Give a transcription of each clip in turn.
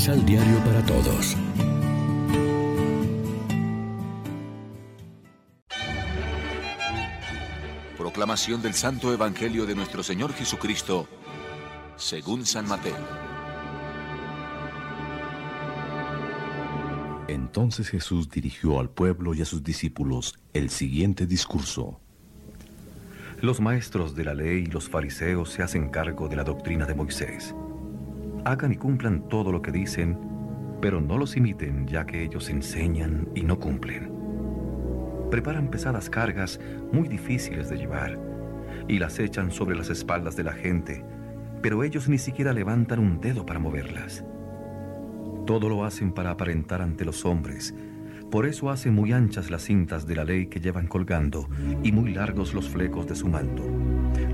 Misal Diario para Todos. Proclamación del Santo Evangelio de nuestro Señor Jesucristo, según San Mateo. Entonces Jesús dirigió al pueblo y a sus discípulos el siguiente discurso. Los maestros de la ley y los fariseos se hacen cargo de la doctrina de Moisés. Hagan y cumplan todo lo que dicen, pero no los imiten ya que ellos enseñan y no cumplen. Preparan pesadas cargas muy difíciles de llevar y las echan sobre las espaldas de la gente, pero ellos ni siquiera levantan un dedo para moverlas. Todo lo hacen para aparentar ante los hombres. Por eso hacen muy anchas las cintas de la ley que llevan colgando y muy largos los flecos de su manto.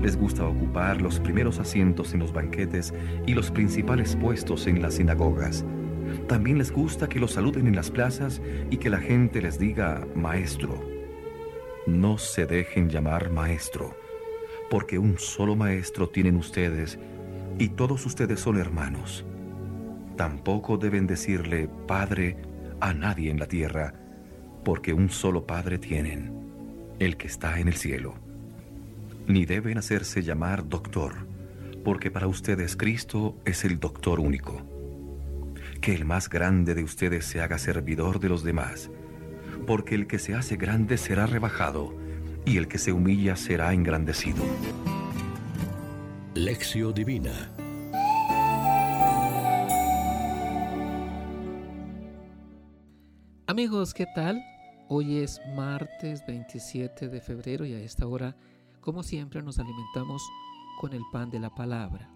Les gusta ocupar los primeros asientos en los banquetes y los principales puestos en las sinagogas. También les gusta que los saluden en las plazas y que la gente les diga maestro. No se dejen llamar maestro, porque un solo maestro tienen ustedes y todos ustedes son hermanos. Tampoco deben decirle Padre a nadie en la tierra, porque un solo Padre tienen, el que está en el cielo. Ni deben hacerse llamar doctor, porque para ustedes Cristo es el doctor único. Que el más grande de ustedes se haga servidor de los demás, porque el que se hace grande será rebajado, y el que se humilla será engrandecido. Lección Divina Amigos, ¿qué tal? Hoy es martes 27 de febrero y a esta hora, como siempre, nos alimentamos con el pan de la palabra.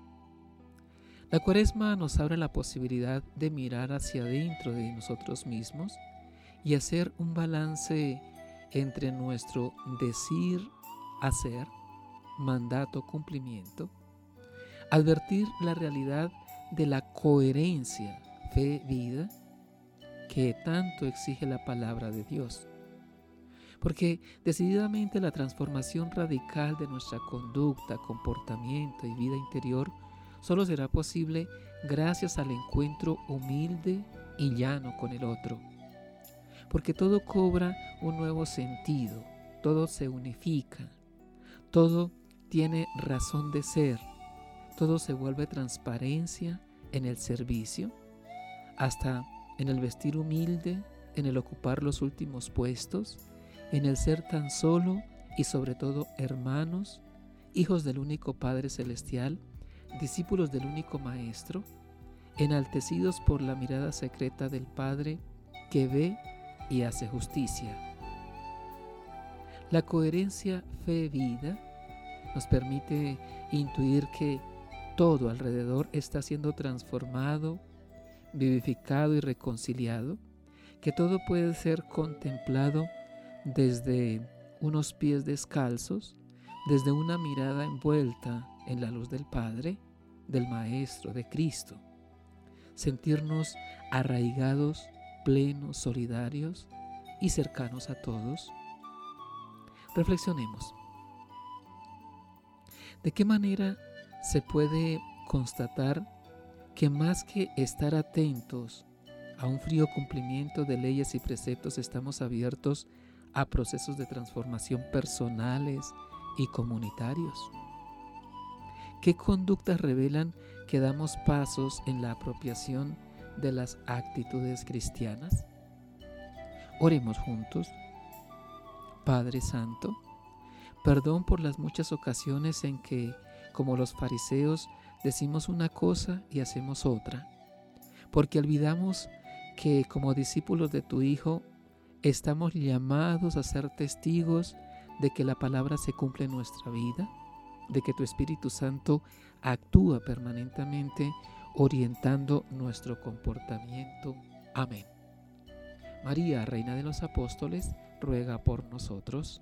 La cuaresma nos abre la posibilidad de mirar hacia adentro de nosotros mismos y hacer un balance entre nuestro decir, hacer, mandato, cumplimiento, advertir la realidad de la coherencia, fe, vida, que tanto exige la palabra de Dios. Porque decididamente la transformación radical de nuestra conducta, comportamiento y vida interior solo será posible gracias al encuentro humilde y llano con el otro. Porque todo cobra un nuevo sentido, todo se unifica, todo tiene razón de ser, todo se vuelve transparencia en el servicio, hasta en el vestir humilde, en el ocupar los últimos puestos, en el ser tan solo y sobre todo hermanos, hijos del único Padre Celestial, discípulos del único Maestro, enaltecidos por la mirada secreta del Padre que ve y hace justicia. La coherencia fe-vida nos permite intuir que todo alrededor está siendo transformado, vivificado y reconciliado, que todo puede ser contemplado desde unos pies descalzos, desde una mirada envuelta en la luz del Padre, del Maestro, de Cristo. Sentirnos arraigados, plenos, solidarios y cercanos a todos. Reflexionemos. ¿De qué manera se puede constatar que más que estar atentos a un frío cumplimiento de leyes y preceptos, estamos abiertos a procesos de transformación personales y comunitarios. ¿Qué conductas revelan que damos pasos en la apropiación de las actitudes cristianas? Oremos juntos. Padre Santo, perdón por las muchas ocasiones en que, como los fariseos, decimos una cosa y hacemos otra, porque olvidamos que como discípulos de tu Hijo estamos llamados a ser testigos de que la palabra se cumple en nuestra vida, de que tu Espíritu Santo actúa permanentemente orientando nuestro comportamiento. Amén. María, Reina de los Apóstoles, ruega por nosotros.